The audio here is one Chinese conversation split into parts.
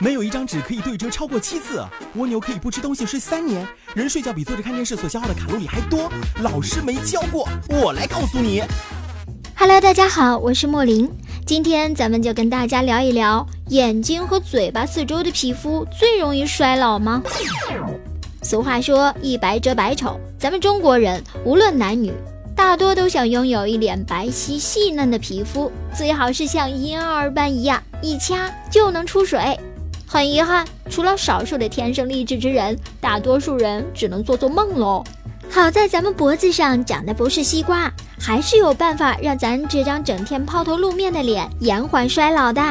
没有一张纸可以对折超过七次。蜗牛可以不吃东西睡三年。人睡觉比坐着看电视所消耗的卡路里还多。老师没教过，我来告诉你。Hello，大家好，我是莫林。今天咱们就跟大家聊一聊眼睛和嘴巴四周的皮肤最容易衰老吗？俗话说一白遮百丑，咱们中国人无论男女，大多都想拥有一脸白皙细嫩的皮肤，最好是像婴儿般一样，一掐就能出水。很遗憾，除了少数的天生丽质之人，大多数人只能做做梦喽。好在咱们脖子上长的不是西瓜。还是有办法让咱这张整天抛头露面的脸延缓衰老的。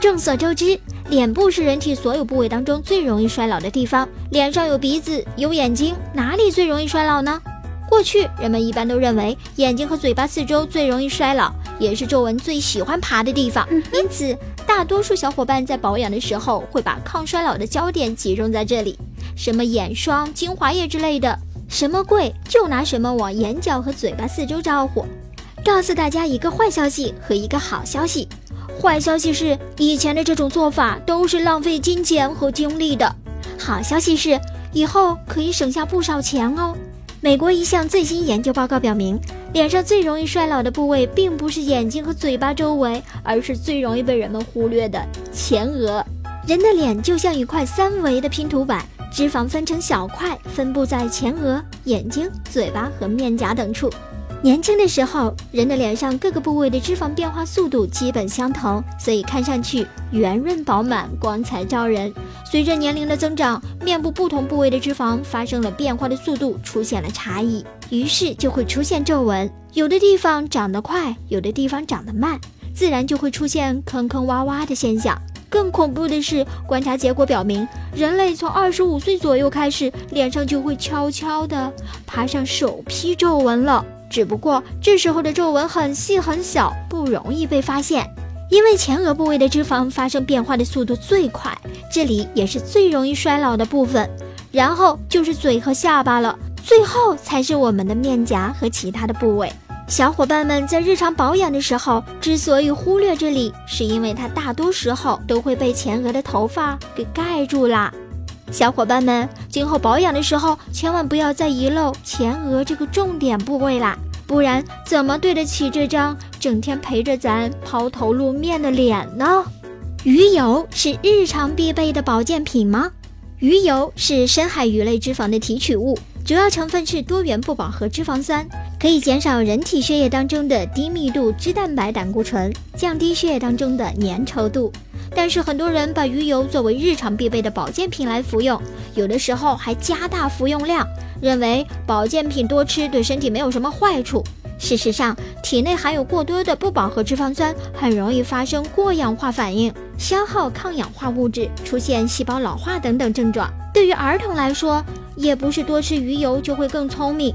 众所周知，脸部是人体所有部位当中最容易衰老的地方。脸上有鼻子，有眼睛，哪里最容易衰老呢？过去人们一般都认为眼睛和嘴巴四周最容易衰老，也是皱纹最喜欢爬的地方。因此，大多数小伙伴在保养的时候会把抗衰老的焦点集中在这里，什么眼霜、精华液之类的。什么贵就拿什么往眼角和嘴巴四周招呼。告诉大家一个坏消息和一个好消息。坏消息是以前的这种做法都是浪费金钱和精力的。好消息是以后可以省下不少钱哦。美国一项最新研究报告表明，脸上最容易衰老的部位并不是眼睛和嘴巴周围，而是最容易被人们忽略的前额。人的脸就像一块三维的拼图板。脂肪分成小块，分布在前额、眼睛、嘴巴和面颊等处。年轻的时候，人的脸上各个部位的脂肪变化速度基本相同，所以看上去圆润饱满、光彩照人。随着年龄的增长，面部不同部位的脂肪发生了变化的速度出现了差异，于是就会出现皱纹。有的地方长得快，有的地方长得慢，自然就会出现坑坑洼洼的现象。更恐怖的是，观察结果表明，人类从二十五岁左右开始，脸上就会悄悄地爬上首批皱纹了。只不过这时候的皱纹很细很小，不容易被发现。因为前额部位的脂肪发生变化的速度最快，这里也是最容易衰老的部分。然后就是嘴和下巴了，最后才是我们的面颊和其他的部位。小伙伴们在日常保养的时候，之所以忽略这里，是因为它大多时候都会被前额的头发给盖住啦。小伙伴们，今后保养的时候，千万不要再遗漏前额这个重点部位啦，不然怎么对得起这张整天陪着咱抛头露面的脸呢？鱼油是日常必备的保健品吗？鱼油是深海鱼类脂肪的提取物，主要成分是多元不饱和脂肪酸。可以减少人体血液当中的低密度脂蛋白胆固醇，降低血液当中的粘稠度。但是很多人把鱼油作为日常必备的保健品来服用，有的时候还加大服用量，认为保健品多吃对身体没有什么坏处。事实上，体内含有过多的不饱和脂肪酸，很容易发生过氧化反应，消耗抗氧化物质，出现细胞老化等等症状。对于儿童来说，也不是多吃鱼油就会更聪明。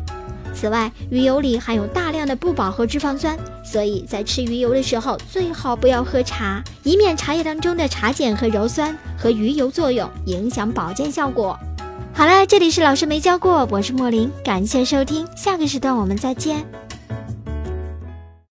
此外，鱼油里含有大量的不饱和脂肪酸，所以在吃鱼油的时候最好不要喝茶，以免茶叶当中的茶碱和鞣酸和鱼油作用影响保健效果。好了，这里是老师没教过，我是莫林，感谢收听，下个时段我们再见。